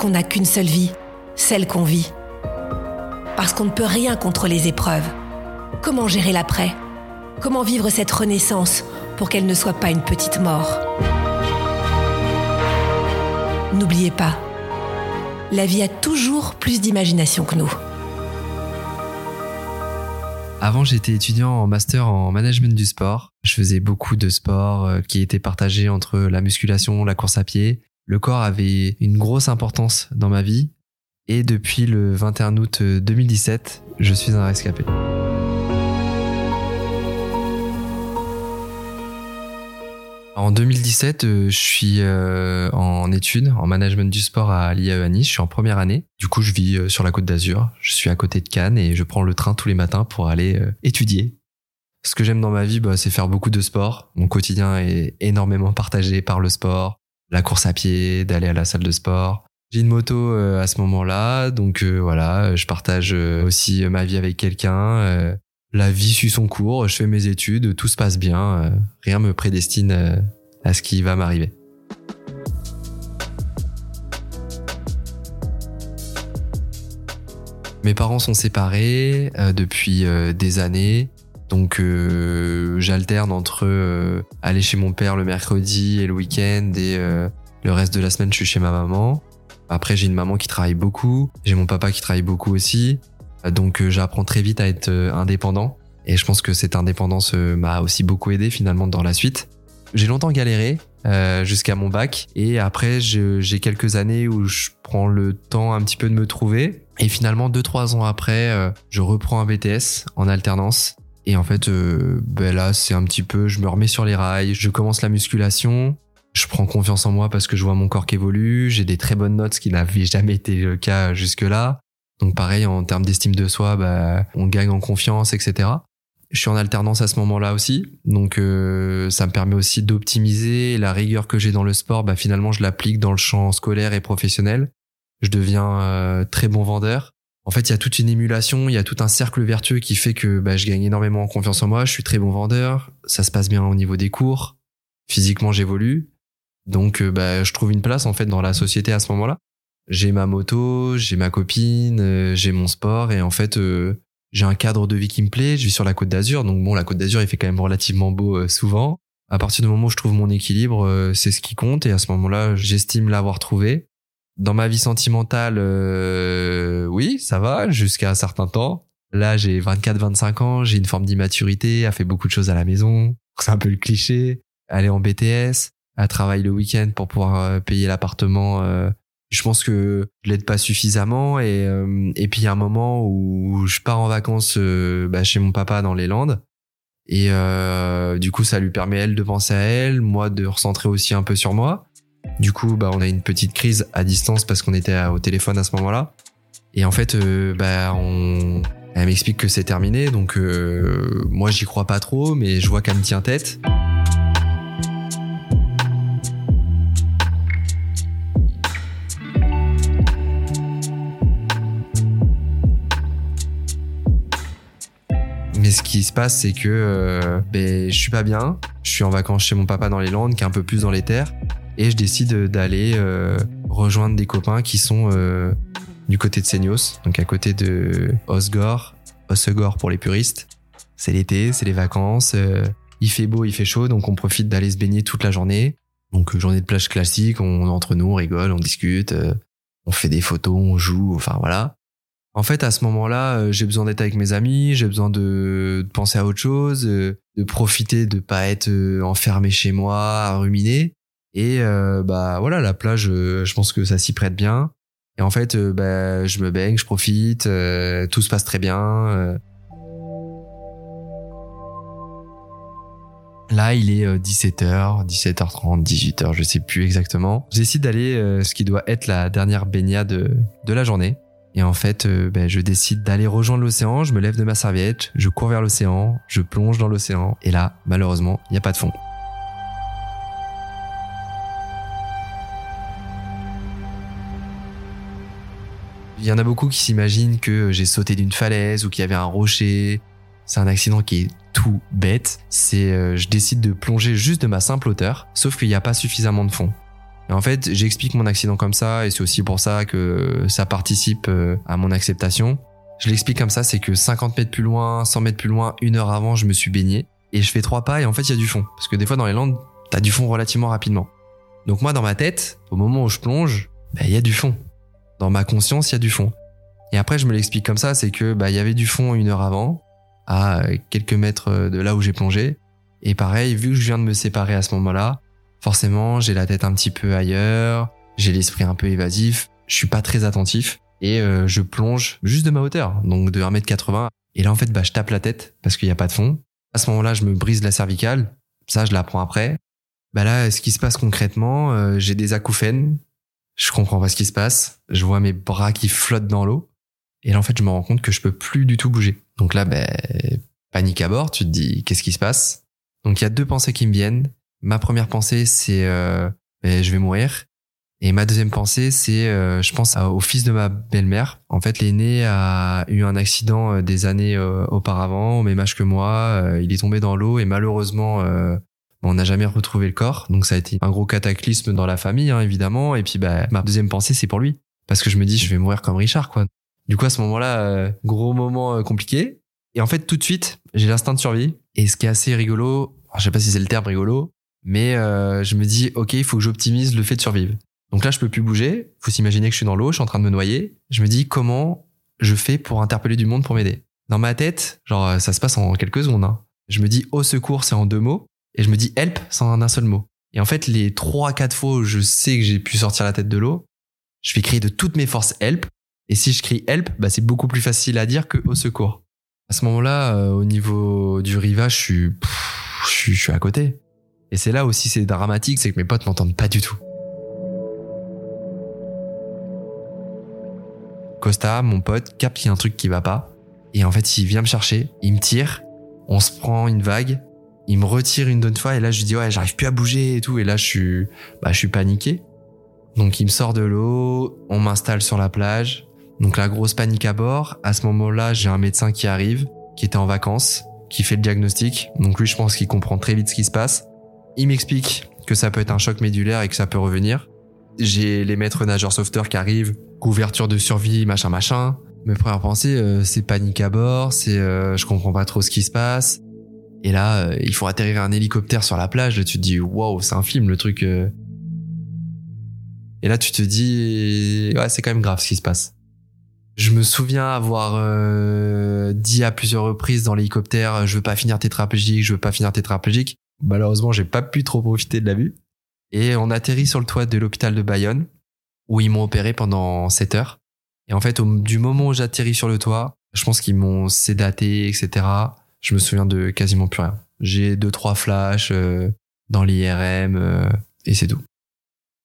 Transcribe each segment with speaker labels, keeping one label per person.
Speaker 1: Qu'on n'a qu'une seule vie, celle qu'on vit. Parce qu'on ne peut rien contre les épreuves. Comment gérer l'après? Comment vivre cette renaissance pour qu'elle ne soit pas une petite mort? N'oubliez pas, la vie a toujours plus d'imagination que nous.
Speaker 2: Avant, j'étais étudiant en master en management du sport. Je faisais beaucoup de sports euh, qui étaient partagés entre la musculation, la course à pied. Le corps avait une grosse importance dans ma vie. Et depuis le 21 août 2017, je suis un rescapé. En 2017, euh, je suis euh, en études, en management du sport à l'IAE à. Je suis en première année. Du coup, je vis euh, sur la côte d'Azur. Je suis à côté de Cannes et je prends le train tous les matins pour aller étudier. Ce que j'aime dans ma vie, bah, c'est faire beaucoup de sport. Mon quotidien est énormément partagé par le sport, la course à pied, d'aller à la salle de sport. J'ai une moto à ce moment-là, donc voilà, je partage aussi ma vie avec quelqu'un la vie suit son cours, je fais mes études, tout se passe bien, euh, rien me prédestine euh, à ce qui va m'arriver. Mes parents sont séparés euh, depuis des années, donc j'alterne entre aller chez mon père le mercredi et le week-end et le reste de la semaine je suis chez ma maman. Après j'ai une maman qui travaille beaucoup, j'ai mon papa qui travaille beaucoup aussi. Donc euh, j'apprends très vite à être euh, indépendant et je pense que cette indépendance euh, m'a aussi beaucoup aidé finalement dans la suite. J'ai longtemps galéré jusqu'à mon bac et après j'ai quelques années où je prends le temps un petit peu de me trouver et finalement deux trois ans après je reprends un BTS en alternance et en fait ben là c'est un petit peu je me remets sur les rails, je commence la musculation, je prends confiance en moi parce que je vois mon corps qui évolue, j'ai des très bonnes notes, ce qui n'avait jamais été le cas jusque-là. Donc pareil, en termes d'estime de soi, bah, on gagne en confiance, etc. Je suis en alternance à ce moment-là aussi, donc euh, ça me permet aussi d'optimiser la rigueur que j'ai dans le sport. Bah, finalement, je l'applique dans le champ scolaire et professionnel. Je deviens euh, très bon vendeur. En fait, il y a toute une émulation, il y a tout un cercle vertueux qui fait que bah, je gagne énormément en confiance en moi. Je suis très bon vendeur, ça se passe bien au niveau des cours. Physiquement, j'évolue, donc euh, bah, je trouve une place en fait dans la société à ce moment-là j'ai ma moto, j'ai ma copine, euh, j'ai mon sport et en fait euh, j'ai un cadre de vie qui me plaît. Je vis sur la Côte d'Azur, donc bon la Côte d'Azur il fait quand même relativement beau souvent. À partir du moment où je trouve mon équilibre, c'est ce qui compte et à ce moment-là j'estime l'avoir trouvé. Dans ma vie sentimentale, oui ça va jusqu'à un certain temps. Là j'ai 24-25 ans, j'ai une forme d'immaturité, à fait beaucoup de choses à la maison. C'est un peu le cliché. Aller en BTS, à travailler le week-end pour pouvoir payer l'appartement je pense que je l'aide pas suffisamment et euh, et puis il y a un moment où je pars en vacances euh, bah, chez mon papa dans les Landes et euh, du coup ça lui permet elle de penser à elle moi de recentrer aussi un peu sur moi du coup bah on a une petite crise à distance parce qu'on était au téléphone à ce moment-là et en fait bah on elle m'explique que c'est terminé donc moi j'y crois pas trop mais je vois qu'elle me tient tête ce qui se passe, c'est que euh, ben, je suis pas bien. Je suis en vacances chez mon papa dans les Landes, qui est un peu plus dans les terres. Et je décide d'aller euh, rejoindre des copains qui sont euh, du côté de Seignos, donc à côté de Osgore, Osegor pour les puristes. c'est l'été, c'est les vacances, euh, il fait beau, il fait chaud, donc on profite d'aller se baigner toute la journée. Donc journée de plage classique, on entre nous, on rigole, on discute, on fait des photos, on joue, enfin voilà. En fait, à ce moment-là, j'ai besoin d'être avec mes amis, j'ai besoin de, penser à autre chose, de profiter de pas être enfermé chez moi, à ruminer. Et euh, bah voilà, la plage, euh, je pense que ça s'y prête bien. Et en fait, euh, bah, je me baigne, je profite, euh, tout se passe très bien. euh. Là, il est euh, 17h, 17h30, 18h, je sais plus exactement. Je décide d'aller euh, ce qui doit être la dernière baignade de la journée. Et en fait, ben, je décide d'aller rejoindre l'océan, je me lève de ma serviette, je cours vers l'océan, je plonge dans l'océan, et là, malheureusement, il n'y a pas de fond. Il y en a beaucoup qui s'imaginent que j'ai sauté d'une falaise ou qu'il y avait un rocher. C'est un accident qui est tout bête. C'est euh, je décide de plonger juste de ma simple hauteur, sauf qu'il n'y a pas suffisamment de fond. Et en fait, j'explique mon accident comme ça, et c'est aussi pour ça que ça participe euh, à mon acceptation. Je l'explique comme ça, c'est que 50 mètres plus loin, 100 mètres plus loin, une heure avant, je me suis baigné, et je fais trois pas, et en fait, il y a du fond. Parce que des fois, dans les landes, t'as du fond relativement rapidement. Donc moi, dans ma tête, au moment où je plonge, bah, il y a du fond. Dans ma conscience, il y a du fond. Et après, je me l'explique comme ça, c'est que bah, il y avait du fond une heure avant, à quelques mètres de là où j'ai plongé. Et pareil, vu que je viens de me séparer à ce moment-là, forcément, j'ai la tête un petit peu ailleurs, j'ai l'esprit un peu évasif, je suis pas très attentif et euh, je plonge juste de ma hauteur, donc de 1m80. Et là, en fait, bah, je tape la tête parce qu'il n'y a pas de fond. À ce moment-là, je me brise la cervicale. Ça, je l'apprends après. Bah là, ce qui se passe concrètement, euh, j'ai des acouphènes. Je comprends pas ce qui se passe. Je vois mes bras qui flottent dans l'eau. Et là, en fait, je me rends compte que je peux plus du tout bouger. Donc là, ben, panique à bord. Tu te dis, qu'est-ce qui se passe? Donc il y a deux pensées qui me viennent. Ma première pensée, c'est, euh, ben, je vais mourir. Et ma deuxième pensée, c'est, euh, je pense au fils de ma belle-mère. En fait, l'aîné a eu un accident euh, des années auparavant, au même âge que moi. Il est tombé dans l'eau et malheureusement, on n'a jamais retrouvé le corps. Donc ça a été un gros cataclysme dans la famille, hein, évidemment. Et puis, bah, ma deuxième pensée, c'est pour lui. Parce que je me dis, je vais mourir comme Richard, quoi. Du coup, à ce moment-là, euh, gros moment euh, compliqué. Et en fait, tout de suite, j'ai l'instinct de survie. Et ce qui est assez rigolo, je sais pas si c'est le terme rigolo, mais euh, je me dis, ok, il faut que j'optimise le fait de survivre. Donc là, je peux plus bouger. Faut s'imaginer que je suis dans l'eau, je suis en train de me noyer. Je me dis, comment je fais pour interpeller du monde pour m'aider? Dans ma tête, genre, ça se passe en quelques secondes. hein. Je me dis, au secours, c'est en deux mots. Et je me dis, help, sans un seul mot. Et en fait, les trois, quatre fois où je sais que j'ai pu sortir la tête de l'eau, je vais crier de toutes mes forces help. Et si je crie help, bah, c'est beaucoup plus facile à dire que au secours. À ce moment-là, euh, au niveau du rivage, je suis, je suis, je suis à côté. Et c'est là aussi c'est dramatique, c'est que mes potes m'entendent pas du tout. Costa, mon pote, capte qu'il y a un truc qui va pas. Et en fait, il vient me chercher, il me tire, on se prend une vague, il me retire une d'autres fois et là je lui dis ouais, j'arrive plus à bouger et tout. Et là je suis, bah, je suis paniqué. Donc il me sort de l'eau, on m'installe sur la plage. Donc la grosse panique à bord. À ce moment-là, j'ai un médecin qui arrive, qui était en vacances, qui fait le diagnostic. Donc lui, je pense qu'il comprend très vite ce qui se passe. Il m'explique que ça peut être un choc médulaire et que ça peut revenir. J'ai les maîtres nageurs sauveteurs qui arrivent, couverture de survie, machin, machin. Mes premières pensées, euh, c'est panique à bord, c'est euh, je comprends pas trop ce qui se passe. Et là, euh, il faut atterrir un hélicoptère sur la plage. Et tu te dis, waouh, c'est un film le truc. euh. Et là, tu te dis, ouais, c'est quand même grave ce qui se passe. Je me souviens avoir euh, dit à plusieurs reprises dans l'hélicoptère, je veux pas finir tétraplégique, je veux pas finir tétraplégique. Malheureusement, j'ai pas pu trop profiter de la vue. Et on atterrit sur le toit de l'hôpital de Bayonne, où ils m'ont opéré pendant 7 heures. Et en fait, du moment où j'atterris sur le toit, je pense qu'ils m'ont sédaté, etc. Je me souviens de quasiment plus rien. J'ai deux, trois flashs euh, dans l'IRM, euh, et c'est tout.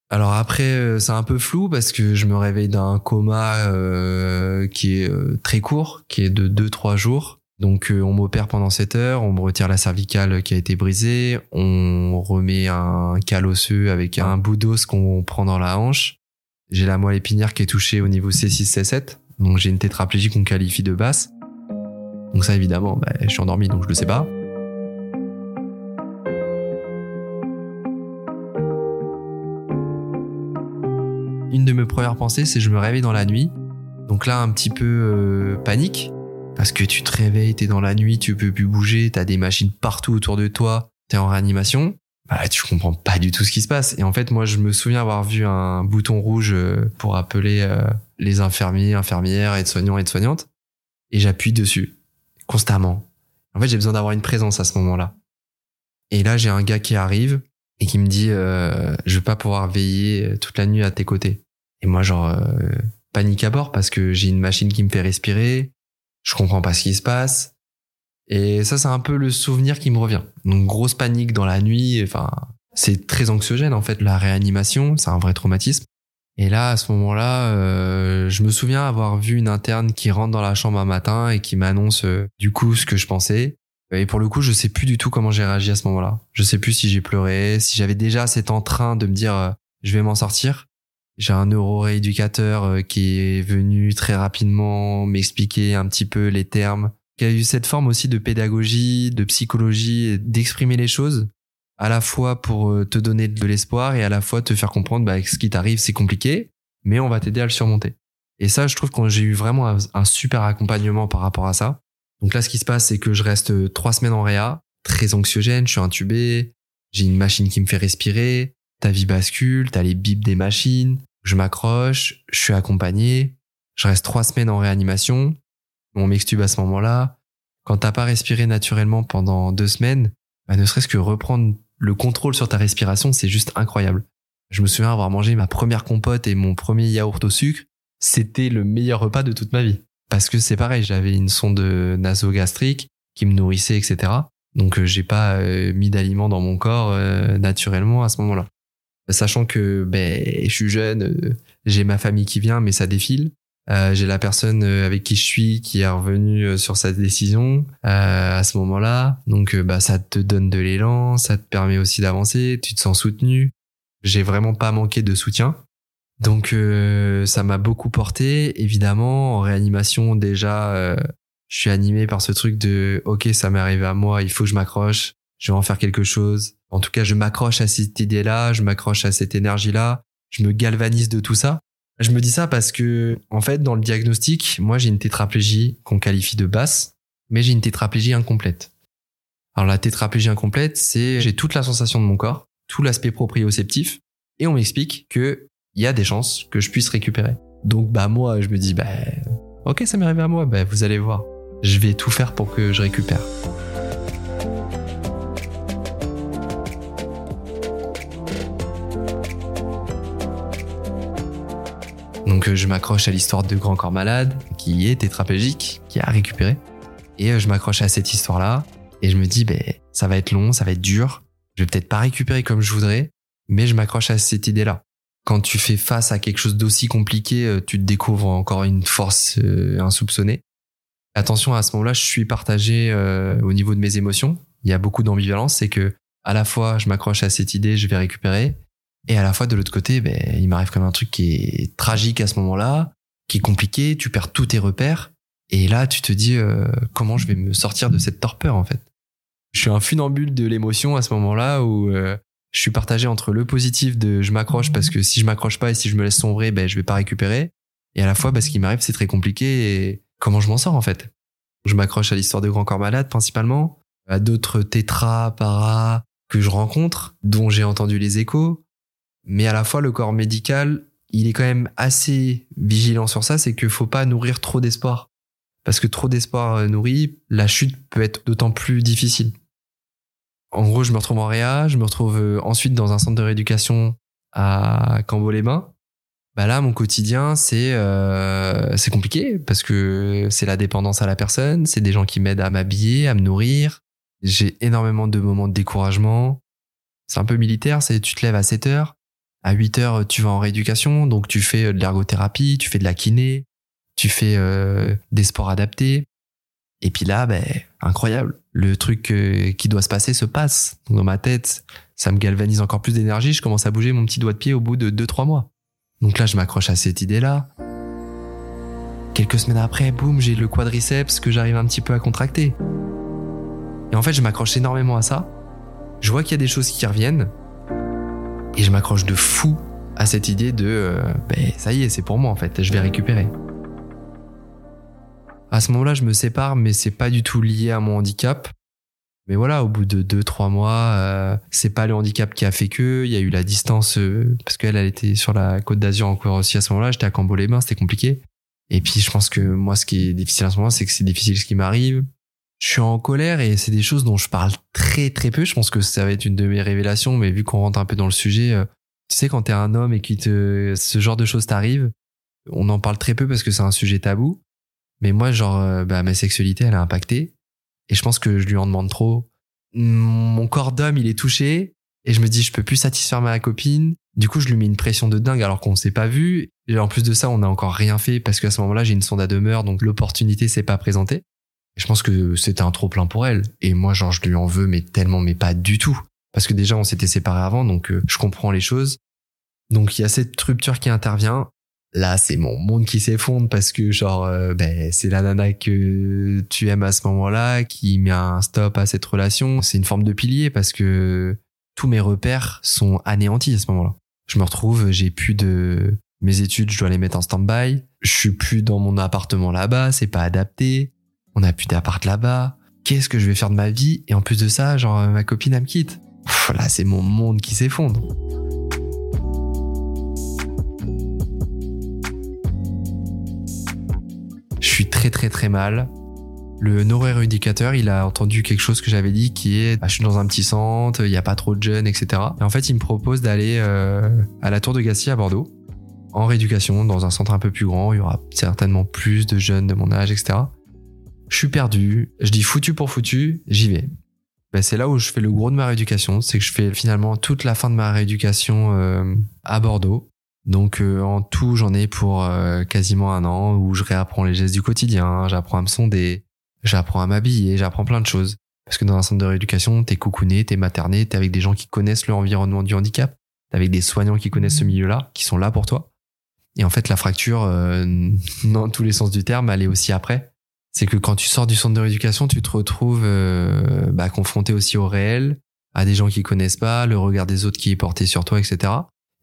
Speaker 2: Alors après, euh, c'est un peu flou parce que je me réveille d'un coma euh, qui est euh, très court, qui est de 2-3 jours. Donc on m'opère pendant 7 heures, on me retire la cervicale qui a été brisée, on remet un cal osseux avec un bout d'os qu'on prend dans la hanche. J'ai la moelle épinière qui est touchée au niveau C6, C7, donc j'ai une tétraplégie qu'on qualifie de basse. Donc ça évidemment, bah, je suis endormi donc je le sais pas. Une de mes premières pensées, c'est je me réveille dans la nuit. Donc là, un petit peu euh, panique. parce que tu te réveilles, t'es dans la nuit, tu peux plus bouger, t'as des machines partout autour de toi, t'es en réanimation. Bah, tu comprends pas du tout ce qui se passe. Et en fait, moi, je me souviens avoir vu un bouton rouge euh, pour appeler euh, les infirmiers, infirmières, aides-soignants, aides-soignantes. Et j'appuie dessus. Constamment. En fait, j'ai besoin d'avoir une présence à ce moment-là. Et là, j'ai un gars qui arrive et qui me dit, euh, je vais pas pouvoir veiller toute la nuit à tes côtés. Et moi, genre, euh, panique à bord parce que j'ai une machine qui me fait respirer. Je comprends pas ce qui se passe. Et ça, c'est un peu le souvenir qui me revient. Donc, grosse panique dans la nuit. Enfin, c'est très anxiogène, en fait, la réanimation. C'est un vrai traumatisme. Et là, à ce moment-là, euh, je me souviens avoir vu une interne qui rentre dans la chambre un matin et qui m'annonce euh, du coup ce que je pensais. Et pour le coup, je sais plus du tout comment j'ai réagi à ce moment-là. Je sais plus si j'ai pleuré, si j'avais déjà cet entrain de me dire euh, je vais m'en sortir. J'ai un neurorééducateur qui est venu très rapidement m'expliquer un petit peu les termes, qui a eu cette forme aussi de pédagogie, de psychologie, d'exprimer les choses à la fois pour euh, te donner de l'espoir et à la fois te faire comprendre bah, que ce qui t'arrive c'est compliqué, mais on va t'aider à le surmonter. Et ça, je trouve que j'ai eu vraiment un, super accompagnement par rapport à ça. Donc là, ce qui se passe, c'est que je reste euh, trois semaines en réa, très anxiogène, je suis intubé, j'ai une machine qui me fait respirer, ta vie bascule, t'as les bips des machines, je m'accroche, je suis accompagné, je reste trois semaines en réanimation, on m'extube à ce moment-là. Quand t'as pas respiré naturellement pendant deux semaines, bah, ne serait-ce que reprendre le contrôle sur ta respiration, c'est juste incroyable. Je me souviens avoir mangé ma première compote et mon premier yaourt au sucre. C'était le meilleur repas de toute ma vie. Parce que c'est pareil, j'avais une sonde nasogastrique qui me nourrissait, etc. Donc euh, j'ai pas euh, mis d'aliments dans mon corps euh, naturellement à ce moment-là. Sachant que ben, je suis jeune, j'ai ma famille qui vient, mais ça défile. Euh, j'ai la personne euh, avec qui je suis qui est revenue euh, sur sa décision euh, à ce moment-là. Donc bah ça te donne de l'élan, ça te permet aussi d'avancer, tu te sens soutenu. J'ai vraiment pas manqué de soutien. Donc ça m'a beaucoup porté. Évidemment, en réanimation déjà, je suis animé par ce truc de ok ça m'est arrivé à moi, il faut que je m'accroche, je vais en faire quelque chose. En tout cas, je m'accroche à cette idée-là, je m'accroche à cette énergie-là, je me galvanise de tout ça je me dis ça parce que, en fait, dans le diagnostic, moi, j'ai une tétraplégie qu'on qualifie de basse, mais j'ai une tétraplégie incomplète. Alors, la tétraplégie incomplète, c'est j'ai toute la sensation de mon corps, tout l'aspect proprioceptif, et on m'explique que il y a des chances que je puisse récupérer. Donc, bah, moi, je me dis, bah, ok, ça m'est arrivé à moi, bah, vous allez voir. Je vais tout faire pour que je récupère. Euh, je m'accroche à l'histoire de Grand Corps Malade, qui est tétraplégique, qui a récupéré. Et euh, je m'accroche à cette histoire-là, et je me dis, ben, ça va être long, ça va être dur, je vais peut-être pas récupérer comme je voudrais, mais je m'accroche à cette idée-là. Quand tu fais face à quelque chose d'aussi compliqué, euh, tu te découvres encore une force insoupçonnée. Attention, à ce moment-là, je suis partagé au niveau de mes émotions. Il y a beaucoup d'ambivalence, c'est que à la fois je m'accroche à cette idée, je vais récupérer, et à la fois de l'autre côté, ben, il m'arrive comme un truc qui est tragique à ce moment-là, qui est compliqué, tu perds tous tes repères. Et là, tu te dis euh, comment je vais me sortir de cette torpeur en fait? Je suis un funambule de l'émotion à ce moment-là où euh, je suis partagé entre le positif de je m'accroche parce que si je m'accroche pas et si je me laisse sombrer, ben je vais pas récupérer. Et à la fois, parce ce qui m'arrive, c'est très compliqué et comment je m'en sors en fait? Je m'accroche à l'histoire de Grand Corps Malade principalement, à d'autres tétras, para que je rencontre, dont j'ai entendu les échos, mais à la fois, le corps médical, il est quand même assez vigilant sur ça, c'est qu'il faut pas nourrir trop d'espoir. Parce que trop d'espoir euh, nourri, la chute peut être d'autant plus difficile. En gros, je me retrouve en réa, je me retrouve euh, ensuite dans un centre de rééducation à Cambo-les-Bains. Bah là, mon quotidien, c'est euh, c'est compliqué parce que c'est la dépendance à la personne, c'est des gens qui m'aident à m'habiller, à me nourrir. J'ai énormément de moments de découragement. C'est un peu militaire, c'est tu te lèves à 7 heures, à 8 heures, tu vas en rééducation, donc tu fais euh, de l'ergothérapie, tu fais de la kiné, tu fais euh, des sports adaptés. Et puis là, ben, incroyable. Le truc euh, qui doit se passer se passe. dans ma tête, ça me galvanise encore plus d'énergie. Je commence à bouger mon petit doigt de pied au bout de 2-3 mois. Donc là, je m'accroche à cette idée-là. Quelques semaines après, boum, j'ai le quadriceps que j'arrive un petit peu à contracter. Et en fait, je m'accroche énormément à ça. Je vois qu'il y a des choses qui reviennent. Et je m'accroche de fou à cette idée de euh, ben, ça y est, c'est pour moi en fait, je vais récupérer. À ce moment-là, je me sépare, mais c'est pas du tout lié à mon handicap. Mais voilà, au bout de deux, trois mois, euh, c'est pas le handicap qui a fait que. Il y a eu la distance euh, parce qu'elle, elle était sur la Côte d'Azur encore aussi à ce moment-là. J'étais à Cambo-les-Bains, c'était compliqué. Et puis, je pense que moi, ce qui est difficile à ce moment, c'est que c'est difficile ce qui m'arrive. Je suis en colère et c'est des choses dont je parle très très peu. Je pense que ça va être une de mes révélations, mais vu qu'on rentre un peu dans le sujet, euh, tu sais, quand t'es un homme et que te, ce genre de choses t'arrive, on en parle très peu parce que c'est un sujet tabou. Mais moi, genre, euh, bah, ma sexualité, elle a impacté. Et je pense que je lui en demande trop. Mon corps d'homme, il est touché. Et je me dis, je peux plus satisfaire ma copine. Du coup, je lui mets une pression de dingue alors qu'on s'est pas vu. Et en plus de ça, on n'a encore rien fait parce qu'à ce moment-là, j'ai une sonde à demeure, donc l'opportunité s'est pas présentée. Je pense que c'était un trop plein pour elle. Et moi, genre, je lui en veux, mais tellement, mais pas du tout. Parce que déjà, on s'était séparés avant, donc euh, je comprends les choses. Donc, il y a cette rupture qui intervient. Là, c'est mon monde qui s'effondre parce que, genre, euh, ben, c'est la nana que tu aimes à ce moment-là qui met un stop à cette relation. C'est une forme de pilier parce que tous mes repères sont anéantis à ce moment-là. Je me retrouve, j'ai plus de mes études, je dois les mettre en stand-by. Je suis plus dans mon appartement là-bas, c'est pas adapté on a plus d'appart là-bas. Qu'est-ce que je vais faire de ma vie? Et en plus de ça, genre ma copine elle me quitte. là, c'est mon monde qui s'effondre. Je suis très très très mal. Le neuroéducateur, il a entendu quelque chose que j'avais dit qui est bah, je suis dans un petit centre, il n'y a pas trop de jeunes, etc. Et en fait, il me propose d'aller euh, à la Tour de Gassier à Bordeaux en rééducation dans un centre un peu plus grand. Il y aura certainement plus de jeunes de mon âge, etc je suis perdu, je dis foutu pour foutu, j'y vais. Ben, c'est là où je fais le gros de ma rééducation, c'est que je fais finalement toute la fin de ma rééducation euh, à Bordeaux. Donc euh, en tout, j'en ai pour euh, quasiment un an où je réapprends les gestes du quotidien, j'apprends à me sonder, j'apprends à m'habiller, j'apprends plein de choses. Parce que dans un centre de rééducation, t'es coucouné, t'es materné, t'es avec des gens qui connaissent l'environnement du handicap, t'es avec des soignants qui connaissent ce milieu-là, qui sont là pour toi. Et en fait, la fracture, dans tous les sens du terme, elle est aussi après c'est que quand tu sors du centre de rééducation, tu te retrouves euh, bah, confronté aussi au réel, à des gens qui connaissent pas, le regard des autres qui est porté sur toi, etc.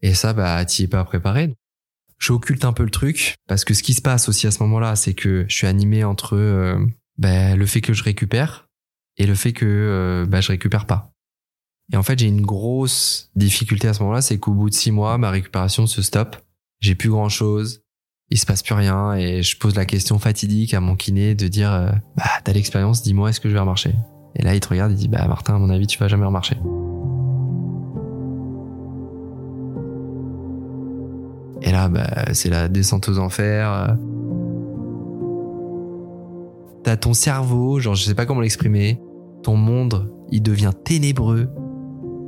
Speaker 2: Et ça, bah, t'y es pas préparé. J'occulte un peu le truc parce que ce qui se passe aussi à ce moment-là, c'est que je suis animé entre euh, bah, le fait que je récupère et le fait que euh, bah, je récupère pas. Et en fait, j'ai une grosse difficulté à ce moment-là, c'est qu'au bout de six mois, ma récupération se stoppe. J'ai plus grand chose il se passe plus rien et je pose la question fatidique à mon kiné de dire euh, bah t'as l'expérience dis-moi est-ce que je vais remarcher? Et là il te regarde et dit bah Martin à mon avis tu vas jamais remarcher. Et là bah c'est la descente aux enfers t'as ton cerveau genre je sais pas comment l'exprimer ton monde il devient ténébreux.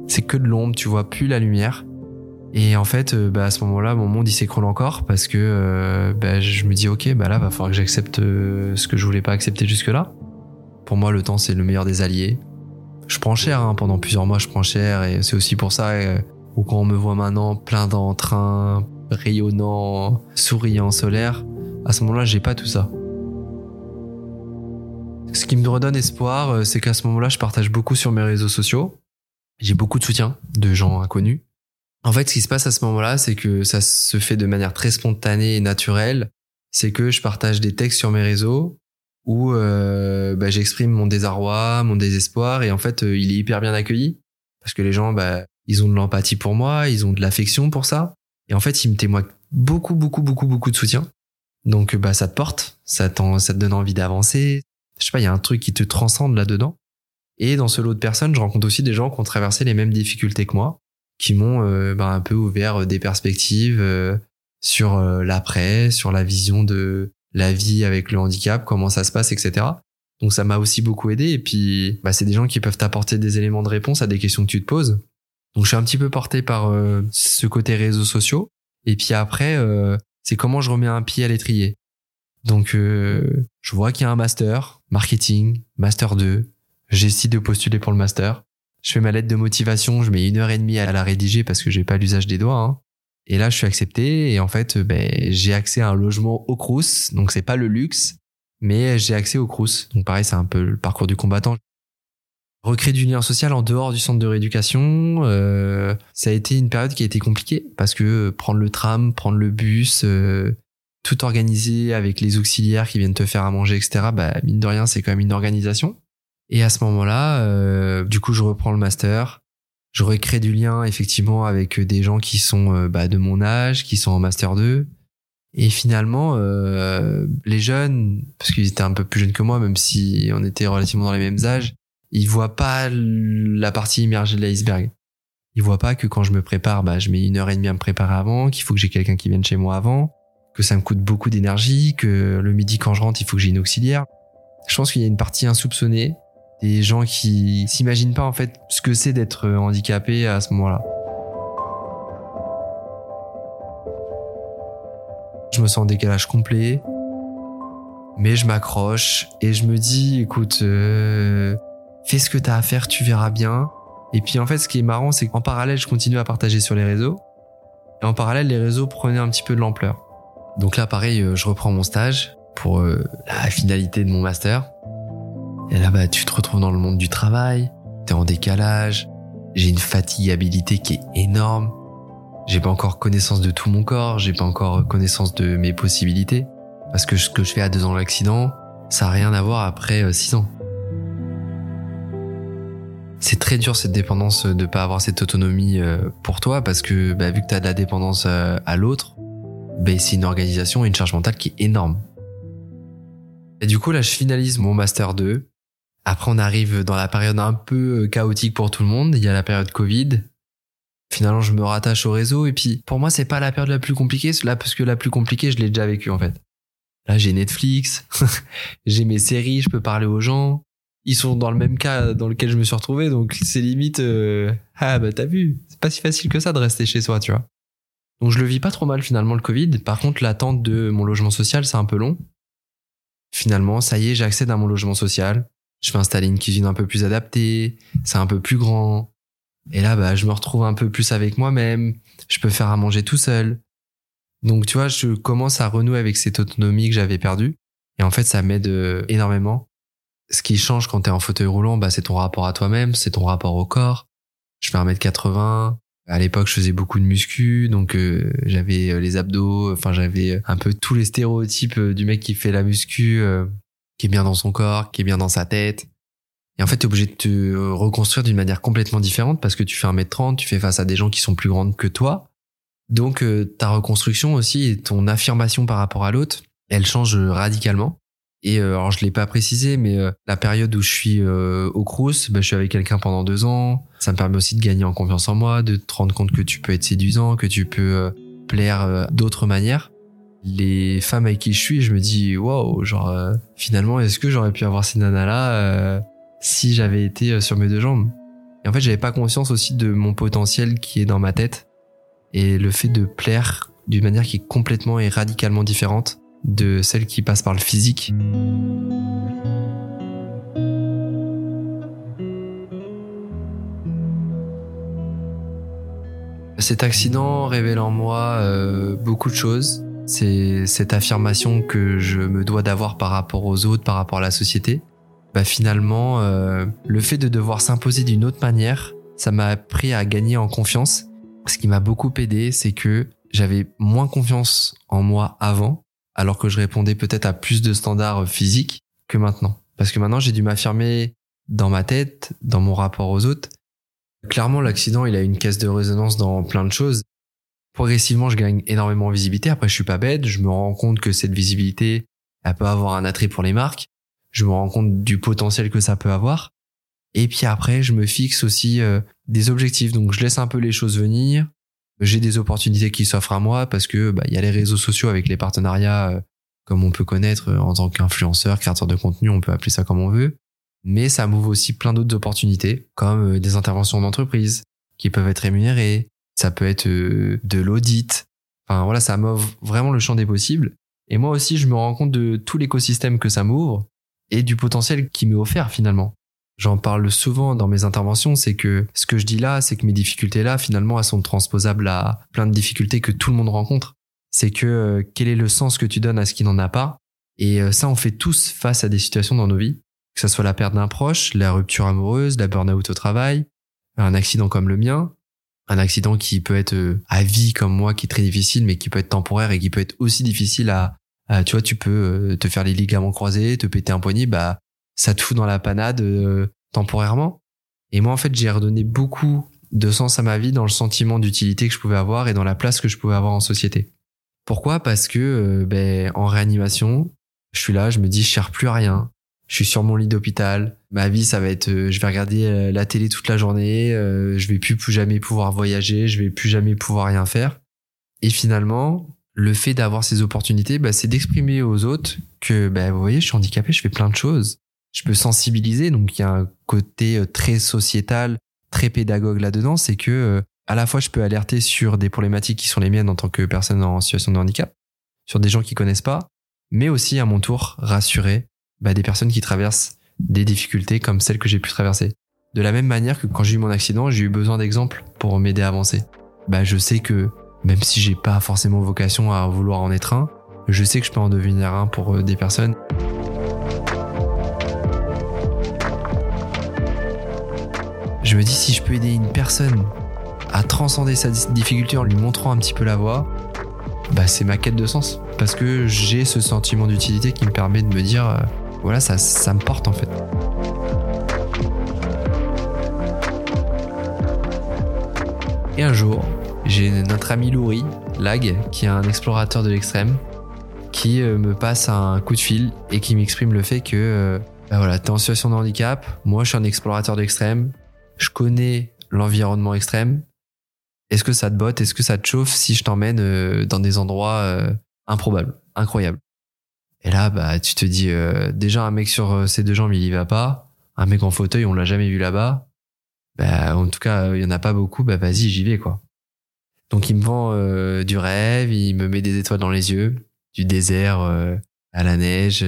Speaker 2: C'est que de l'ombre tu vois plus la lumière et en fait, euh, bah, à ce moment-là, mon monde s'écroule encore parce que euh, bah, je me dis ok, bah là va falloir que j'accepte euh, ce que je voulais pas accepter jusque-là. Pour moi, le temps c'est le meilleur des alliés. Je prends cher hein, pendant plusieurs mois, je prends cher et c'est aussi pour ça ou quand on me voit maintenant plein d'entrain, rayonnant, souriant, solaire, à ce moment-là, j'ai pas tout ça. Ce qui me redonne espoir, c'est qu'à ce moment-là, je partage beaucoup sur mes réseaux sociaux. J'ai beaucoup de soutien de gens inconnus en fait, ce qui se passe à ce moment-là, c'est que ça se fait de manière très spontanée et naturelle. C'est que je partage des textes sur mes réseaux où euh, bah, j'exprime mon désarroi, mon désespoir, et en fait, euh, il est hyper bien accueilli parce que les gens, bah, ils ont de l'empathie pour moi, ils ont de l'affection pour ça, et en fait, ils me témoignent beaucoup, beaucoup, beaucoup, beaucoup de soutien. Donc, bah, ça te porte, ça, ça te donne envie d'avancer. Je sais pas, il y a un truc qui te transcende là-dedans. Et dans ce lot de personnes, je rencontre aussi des gens qui ont traversé les mêmes difficultés que moi qui m'ont euh, bah, un peu ouvert des perspectives euh, sur euh, l'après, sur la vision de la vie avec le handicap, comment ça se passe, etc. Donc ça m'a aussi beaucoup aidé. Et puis, bah, c'est des gens qui peuvent t'apporter des éléments de réponse à des questions que tu te poses. Donc je suis un petit peu porté par ce côté réseaux sociaux. Et puis après, c'est comment je remets un pied à l'étrier. Donc je vois qu'il y a un master, marketing, master 2. J'essaie de postuler pour le master je fais ma lettre de motivation, je mets une heure et demie à la rédiger parce que j'ai pas l'usage des doigts. Hein. Et là, je suis accepté et en fait, ben, j'ai accès à un logement au Crous. Donc c'est pas le luxe, mais j'ai accès au Crous. Donc pareil, c'est un peu le parcours du combattant. Recréer du lien social en dehors du centre de rééducation, euh, ça a été une période qui a été compliquée parce que prendre le tram, prendre le bus, euh, tout organisé avec les auxiliaires qui viennent te faire à manger, etc. Bah mine de rien, c'est quand même une organisation. Et à ce moment-là, euh, du coup, je reprends le master. Je recrée du lien effectivement avec des gens qui sont euh, bah, de mon âge, qui sont en master 2. Et finalement, euh, les jeunes, parce qu'ils étaient un peu plus jeunes que moi, même si on était relativement dans les mêmes âges, ils voient pas la partie immergée de l'iceberg. Ils voient pas que quand je me prépare, bah, je mets une heure et demie à me préparer avant, qu'il faut que j'ai quelqu'un qui vienne chez moi avant, que ça me coûte beaucoup d'énergie, que le midi quand je rentre, il faut que j'ai une auxiliaire. Je pense qu'il y a une partie insoupçonnée des gens qui s'imaginent pas en fait ce que c'est d'être handicapé à ce moment-là. Je me sens en décalage complet, mais je m'accroche et je me dis, écoute, euh, fais ce que t'as à faire, tu verras bien. Et puis en fait, ce qui est marrant, c'est qu'en parallèle, je continue à partager sur les réseaux. Et en parallèle, les réseaux prenaient un petit peu de l'ampleur. Donc là, pareil, euh, je reprends mon stage pour euh, la finalité de mon master. Et là, bah, tu te retrouves dans le monde du travail, t'es en décalage, j'ai une fatigabilité qui est énorme, j'ai pas encore connaissance de tout mon corps, j'ai pas encore connaissance de mes possibilités, parce que ce que je fais à deux ans de l'accident, ça a rien à voir après euh, six ans. C'est très dur cette dépendance de pas avoir cette autonomie euh, pour toi, parce que bah, vu que t'as de la dépendance euh, à l'autre, bah, c'est une organisation et une charge mentale qui est énorme. Et du coup, là, je finalise mon master 2. Après, on arrive dans la période un peu euh, chaotique pour tout le monde. Il y a la période Covid. Finalement, je me rattache au réseau. Et puis, pour moi, c'est pas la période la plus compliquée. Là, parce que la plus compliquée, je l'ai déjà vécue, en fait. Là, j'ai Netflix. j'ai mes séries. Je peux parler aux gens. Ils sont dans le même cas dans lequel je me suis retrouvé. Donc, c'est limite, euh, ah, bah, t'as vu. C'est pas si facile que ça de rester chez soi, tu vois. Donc, je le vis pas trop mal, finalement, le Covid. Par contre, l'attente de mon logement social, c'est un peu long. Finalement, ça y est, j'accède à mon logement social je vais installer une cuisine un peu plus adaptée, c'est un peu plus grand. Et là, bah, je me retrouve un peu plus avec moi-même. Je peux faire à manger tout seul. Donc, tu vois, je commence à renouer avec cette autonomie que j'avais perdue. Et en fait, ça m'aide euh, énormément. Ce qui change quand t'es en fauteuil roulant, bah, c'est ton rapport à toi-même, c'est ton rapport au corps. Je fais 1m80. À l'époque, je faisais beaucoup de muscu, donc euh, j'avais euh, les abdos, enfin j'avais un peu tous les stéréotypes du mec qui fait la muscu qui est bien dans son corps, qui est bien dans sa tête. Et en fait, t'es obligé de te reconstruire d'une manière complètement différente parce que tu fais 1m30, tu fais face à des gens qui sont plus grandes que toi. Donc, euh, ta reconstruction aussi et ton affirmation par rapport à l'autre, elle change radicalement. Et euh, alors, je l'ai pas précisé, mais euh, la période où je suis au Crous, bah, je suis avec quelqu'un pendant deux ans. Ça me permet aussi de gagner en confiance en moi, de te rendre compte que tu peux être séduisant, que tu peux plaire d'autres manières les femmes avec qui je suis, je me dis waouh, genre euh, finalement est-ce que j'aurais pu avoir ces nanas là euh, si j'avais été euh, sur mes deux jambes? Et en fait, j'avais pas conscience aussi de mon potentiel qui est dans ma tête et le fait de plaire d'une manière qui est complètement et radicalement différente de celle qui passe par le physique. Cet accident révèle en moi beaucoup de choses c'est cette affirmation que je me dois d'avoir par rapport aux autres, par rapport à la société. Bah finalement, euh, le fait de devoir s'imposer d'une autre manière, ça m'a appris à gagner en confiance. Ce qui m'a beaucoup aidé, c'est que j'avais moins confiance en moi avant, alors que je répondais peut-être à plus de standards physiques que maintenant. Parce que maintenant, j'ai dû m'affirmer dans ma tête, dans mon rapport aux autres. Clairement, l'accident, il a une caisse de résonance dans plein de choses progressivement, je gagne énormément en visibilité. Après, je suis pas bête. Je me rends compte que cette visibilité, elle peut avoir un attrait pour les marques. Je me rends compte du potentiel que ça peut avoir. Et puis après, je me fixe aussi euh, des objectifs. Donc, je laisse un peu les choses venir. J'ai des opportunités qui s'offrent à moi parce que bah, il y a les réseaux sociaux avec les partenariats, euh, comme on peut connaître euh, en tant qu'influenceur, créateur de contenu, on peut appeler ça comme on veut. Mais ça m'ouvre aussi plein d'autres opportunités, comme des interventions d'entreprise qui peuvent être rémunérées, ça peut être euh, de l'audit. Enfin voilà, ça m'ouvre vraiment le champ des possibles. Et moi aussi, je me rends compte de tout l'écosystème que ça m'ouvre et du potentiel qui m'est offert finalement. J'en parle souvent dans mes interventions, c'est que ce que je dis là, c'est que mes difficultés là, finalement, elles sont transposables à plein de difficultés que tout le monde rencontre. C'est que euh, quel est le sens que tu donnes à ce qui n'en a pas? Et euh, ça, on fait tous face à des situations dans nos vies, que ce soit la perte d'un proche, la rupture amoureuse, la burn-out au travail, un accident comme le mien, Un accident qui peut être euh, à vie comme moi, qui est très difficile, mais qui peut être temporaire et qui peut être aussi difficile à, tu vois, tu peux euh, te faire les ligaments croisés, te péter un poignet, bah ça te fout dans la panade euh, temporairement. Et moi, en fait, j'ai redonné beaucoup de sens à ma vie dans le sentiment d'utilité que je pouvais avoir et dans la place que je pouvais avoir en société. Pourquoi? Parce que ben, en réanimation, je suis là, je me dis, je cherche plus à rien. Je suis sur mon lit d'hôpital. Ma vie, ça va être, euh, je vais regarder euh, la télé toute la journée. Euh, je vais plus, plus jamais pouvoir voyager. Je vais plus jamais pouvoir rien faire. Et finalement, le fait d'avoir ces opportunités, bah, c'est d'exprimer aux autres que, bah, vous voyez, je suis handicapé, je fais plein de choses. Je peux sensibiliser. Donc, il y a un côté très sociétal, très pédagogue là-dedans. C'est que, à la fois, je peux alerter sur des problématiques qui sont les miennes en tant que personne en situation de handicap, sur des gens qui connaissent pas, mais aussi à mon tour rassurer bah, des personnes qui traversent des difficultés comme celles que j'ai pu traverser. De la même manière que quand j'ai eu mon accident, j'ai eu besoin d'exemples pour m'aider à avancer. Bah, je sais que même si j'ai pas forcément vocation à vouloir en être un, je sais que je peux en devenir un pour euh, des personnes. Je me dis si je peux aider une personne à transcender sa difficulté en lui montrant un petit peu la voie, bah c'est ma quête de sens. Parce que j'ai ce sentiment d'utilité qui me permet de me dire, euh, voilà, ça, ça me porte en fait. Et un jour, j'ai notre ami Louri, Lag, qui est un explorateur de l'extrême, qui euh, me passe un coup de fil et qui m'exprime le fait que, bah voilà, t'es en situation de handicap, moi je suis un explorateur de l'extrême, je connais l'environnement extrême, est-ce que ça te botte? Est-ce que ça te chauffe si je t'emmène euh, dans des endroits improbables, incroyables? Et là, bah, tu te dis, euh, déjà un mec sur ses deux jambes, il y va pas. Un mec en fauteuil, on l'a jamais vu là-bas. Bah, en tout cas, il y en a pas beaucoup. Bah, vas-y, j'y vais, quoi. Donc, il me vend du rêve, il me met des étoiles dans les yeux, du désert à la neige,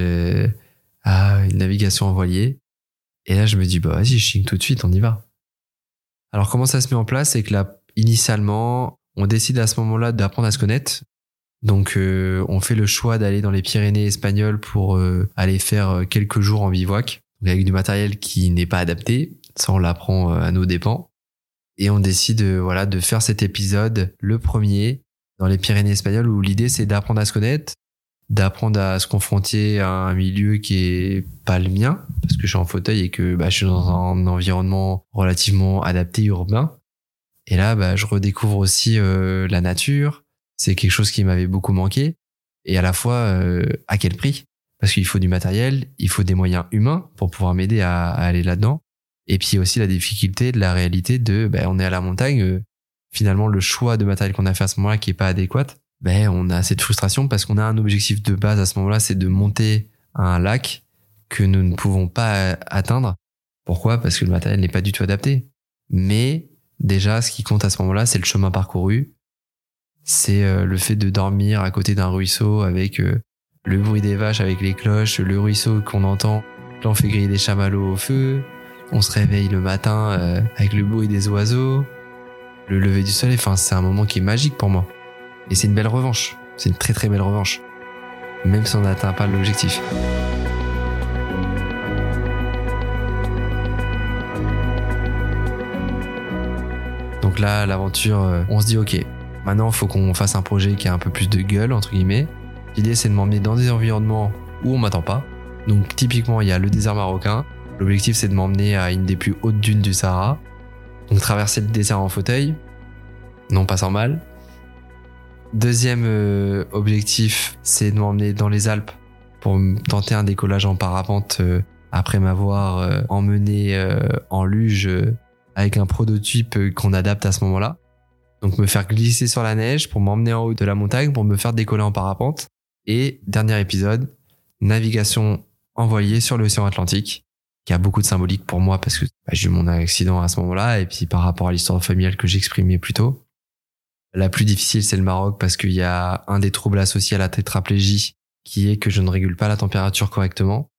Speaker 2: à une navigation en voilier. Et là, je me dis, bah, vas-y, je tout de suite, on y va. Alors, comment ça se met en place? C'est que la initialement, on décide à ce moment-là d'apprendre à se connaître. Donc, euh, on fait le choix d'aller dans les Pyrénées espagnoles pour euh, aller faire euh, quelques jours en bivouac, avec du matériel qui n'est pas adapté. Ça, on l'apprend à nos dépens. Et on décide, voilà, de faire cet épisode, le premier, dans les Pyrénées espagnoles, où l'idée c'est d'apprendre à se connaître, d'apprendre à se confronter à un milieu qui est pas le mien, parce que je suis en fauteuil et que bah, je suis dans un environnement relativement adapté urbain. Et là, bah, je redécouvre aussi euh, la nature. C'est quelque chose qui m'avait beaucoup manqué. Et à la fois, euh, à quel prix? Parce qu'il faut du matériel, il faut des moyens humains pour pouvoir m'aider à, aller là-dedans. Et puis aussi la difficulté de la réalité de, bah, on est à la montagne. Euh, finalement, le choix de matériel qu'on a fait à ce moment-là qui est pas adéquat, ben on a cette frustration parce qu'on a un objectif de base à ce moment-là, c'est de monter un lac que nous ne pouvons pas atteindre. Pourquoi? Parce que le matériel n'est pas du tout adapté. Mais Déjà, ce qui compte à ce moment-là, c'est le chemin parcouru. C'est euh, le fait de dormir à côté d'un ruisseau avec euh, le bruit des vaches avec les cloches, le ruisseau qu'on entend. Là, on fait griller des chamallows au feu. On se réveille le matin euh, avec le bruit des oiseaux, le lever du soleil. Enfin, c'est un moment qui est magique pour moi. Et c'est une belle revanche. C'est une très très belle revanche. Même si on n'atteint pas l'objectif. Donc là, l'aventure, on se dit ok, maintenant il faut qu'on fasse un projet qui a un peu plus de gueule entre guillemets. L'idée c'est de m'emmener dans des environnements où on m'attend pas. Donc typiquement il y a le désert marocain. L'objectif c'est de m'emmener à une des plus hautes dunes du Sahara. Donc traverser le désert en fauteuil, non pas sans mal. Deuxième euh, objectif c'est de m'emmener dans les Alpes pour tenter un décollage en parapente euh, après m'avoir emmené en luge avec un prototype euh, qu'on adapte à ce moment-là. Donc me faire glisser sur la neige pour m'emmener en haut de la montagne pour me faire décoller en parapente. Et dernier épisode, navigation envoyée sur l'océan Atlantique, qui a beaucoup de symbolique pour moi parce que bah, j'ai eu mon accident à ce moment-là et puis par rapport à l'histoire familiale que j'exprimais plus tôt. La plus difficile, c'est le Maroc parce qu'il y a un des troubles associés à la tétraplégie qui est que je ne régule pas la température correctement.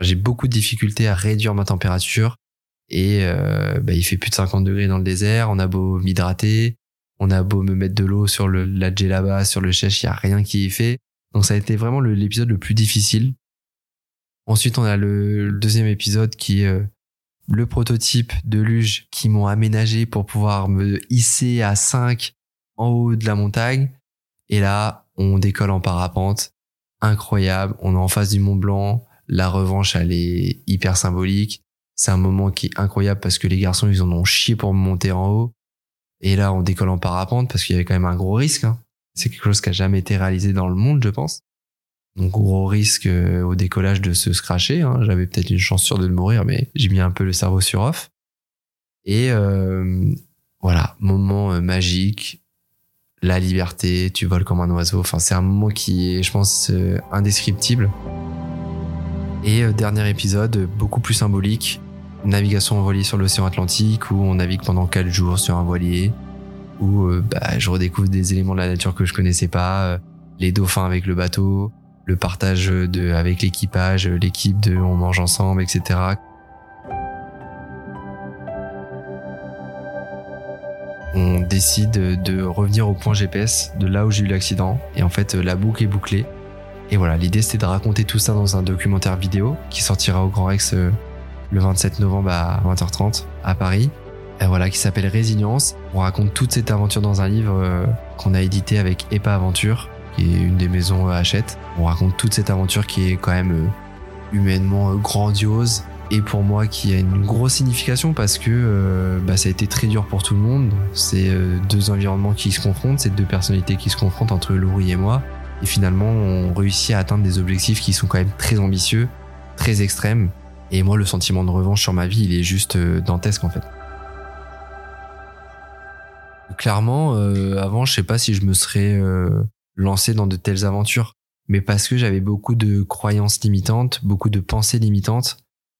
Speaker 2: J'ai beaucoup de difficultés à réduire ma température et euh, bah, il fait plus de 50 degrés dans le désert. On a beau m'hydrater, on a beau me mettre de l'eau sur le la là-bas, sur le chèche, il y a rien qui est fait. Donc ça a été vraiment l'épisode le, plus difficile. Ensuite, on a le, deuxième épisode qui est euh, le prototype de luge qui m'ont aménagé pour pouvoir me hisser à 5 en haut de la montagne. Et là, on décolle en parapente. Incroyable. On est en face du Mont Blanc. La revanche, elle est hyper symbolique. C'est un moment qui est incroyable parce que les garçons, ils en ont chié pour me monter en haut. Et là, on décolle en parapente parce qu'il y avait quand même un gros risque. Hein. C'est quelque chose qui a jamais été réalisé dans le monde, je pense. Donc gros risque euh, au décollage de se scratcher. Hein. J'avais peut-être une chance sûre de mourir, mais j'ai mis un peu le cerveau sur off. Et euh, voilà, moment euh, magique, la liberté, tu voles comme un oiseau. Enfin, c'est un moment qui est, je pense, indescriptible. Et dernier épisode, beaucoup plus symbolique, navigation en voilier sur l'océan Atlantique, où on navigue pendant quatre jours sur un voilier, où bah, je redécouvre des éléments de la nature que je connaissais pas, les dauphins avec le bateau, le partage de, avec l'équipage, l'équipe de on mange ensemble, etc. On décide de revenir au point GPS de là où j'ai eu l'accident. Et en fait, la boucle est bouclée. Et voilà, l'idée c'était de raconter tout ça dans un documentaire vidéo qui sortira au Grand Rex euh, le 27 novembre à 20h30 à Paris. Et voilà, qui s'appelle Résilience. On raconte toute cette aventure dans un livre euh, qu'on a édité avec EPA Aventure qui est une des maisons Hachette. On raconte toute cette aventure qui est quand même euh, humainement euh, grandiose et pour moi qui a une grosse signification parce que euh, bah, ça a été très dur pour tout le monde. C'est deux environnements qui se confrontent, c'est deux personnalités qui se confrontent entre Laurie et moi. Et finalement, on réussit à atteindre des objectifs qui sont quand même très ambitieux, très extrêmes. Et moi, le sentiment de revanche sur ma vie, il est juste dantesque en fait. Clairement, avant, je sais pas si je me serais lancer dans de telles aventures, mais parce que j'avais beaucoup de croyances limitantes, beaucoup de pensées limitantes,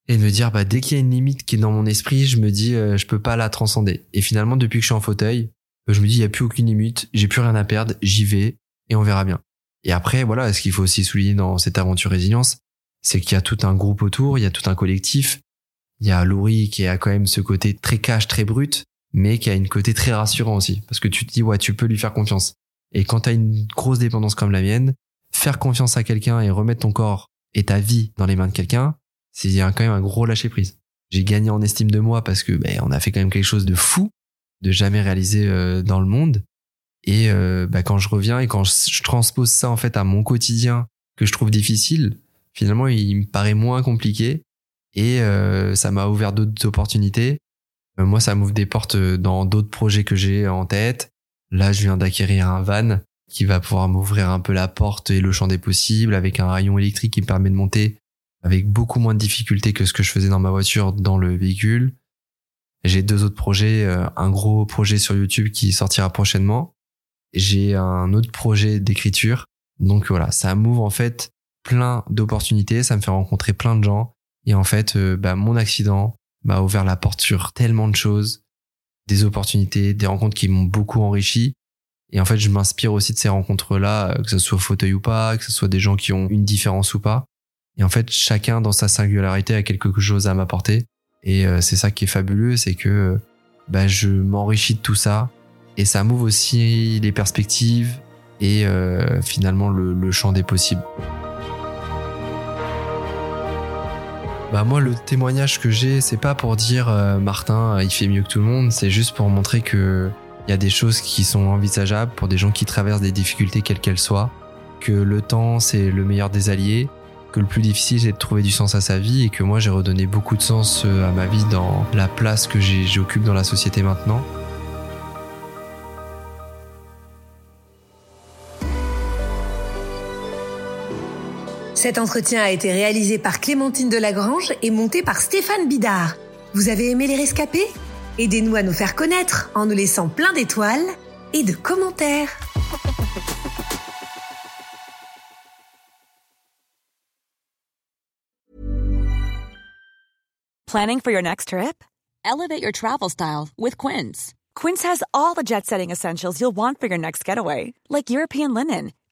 Speaker 2: et de me dire bah dès qu'il y a une limite qui est dans mon esprit, je me dis euh, je peux pas la transcender. Et finalement depuis que je suis en fauteuil, euh, je me dis il y a plus aucune limite, j'ai plus rien à perdre, j'y vais et on verra bien. Et après voilà, ce qu'il faut aussi souligner dans cette aventure résilience, c'est qu'il y a tout un groupe autour, il y a tout un collectif. Il y a Laurie qui a quand même ce côté très cash, très brut, mais qui a une côté très rassurant aussi parce que tu te dis ouais, tu peux lui faire confiance. Et quand tu as une grosse dépendance comme la mienne, faire confiance à quelqu'un et remettre ton corps et ta vie dans les mains de quelqu'un, c'est quand même un gros lâcher prise. J'ai gagné en estime de moi parce que ben, on a fait quand même quelque chose de fou, de jamais réalisé euh, dans le monde. Et euh, bah, quand je reviens et quand je, transpose ça en fait à mon quotidien que je trouve difficile, finalement il me paraît moins compliqué et euh, ça m'a ouvert d'autres opportunités. moi, ça m'ouvre des portes dans d'autres projets que j'ai en tête. Là, je viens d'acquérir un van qui va pouvoir m'ouvrir un peu la porte et le champ des possibles avec un rayon électrique qui me permet de monter avec beaucoup moins de difficultés que ce que je faisais dans ma voiture dans le véhicule. J'ai deux autres projets, euh, un gros projet sur YouTube qui sortira prochainement. J'ai un autre projet d'écriture. Donc voilà, ça m'ouvre en fait plein d'opportunités, ça me fait rencontrer plein de gens. Et en fait, euh, bah, mon accident m'a ouvert la porte sur tellement de choses des opportunités, des rencontres qui m'ont beaucoup enrichi. Et en fait, je m'inspire aussi de ces rencontres-là, euh, que ce soit fauteuil ou pas, que ce soit des gens qui ont une différence ou pas. Et en fait, chacun dans sa singularité a quelque chose à m'apporter. Et euh, c'est ça qui est fabuleux, c'est que bah, je m'enrichis de tout ça. Et ça m'ouvre aussi les perspectives et finalement le, le champ des possibles. Bah moi le témoignage que j'ai c'est pas pour dire euh, Martin il fait mieux que tout le monde, c'est juste pour montrer que il y a des choses qui sont envisageables pour des gens qui traversent des difficultés quelles qu'elles soient, que le temps c'est le meilleur des alliés, que le plus difficile c'est de trouver du sens à sa vie. Et que moi j'ai redonné beaucoup de sens euh, à ma vie dans la place que j'occupe dans la société maintenant.
Speaker 1: Cet entretien a été réalisé par Clémentine Delagrange et monté par Stéphane Bidard. Vous avez aimé les rescapés? Aidez-nous à nous faire connaître en nous laissant plein d'étoiles et de commentaires.
Speaker 3: Planning for your next trip? Elevate your travel style with Quince. Quince has all the jet setting essentials you'll want for your next getaway, like European linen